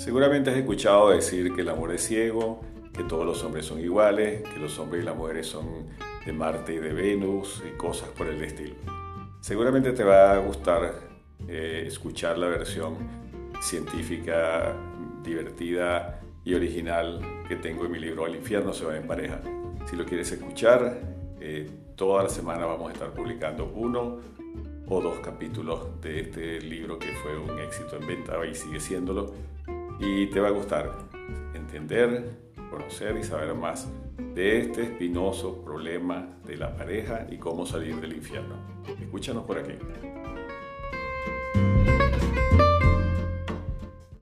Seguramente has escuchado decir que el amor es ciego, que todos los hombres son iguales, que los hombres y las mujeres son de Marte y de Venus y cosas por el estilo. Seguramente te va a gustar eh, escuchar la versión científica, divertida y original que tengo en mi libro El infierno se va en pareja. Si lo quieres escuchar, eh, toda la semana vamos a estar publicando uno o dos capítulos de este libro que fue un éxito en venta y sigue siéndolo y te va a gustar entender, conocer y saber más de este espinoso problema de la pareja y cómo salir del infierno. Escúchanos por aquí.